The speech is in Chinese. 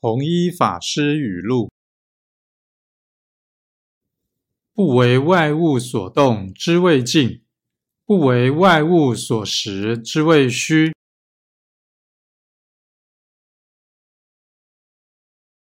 弘一法师语录。不为外物所动之谓静不为外物所识之谓虚。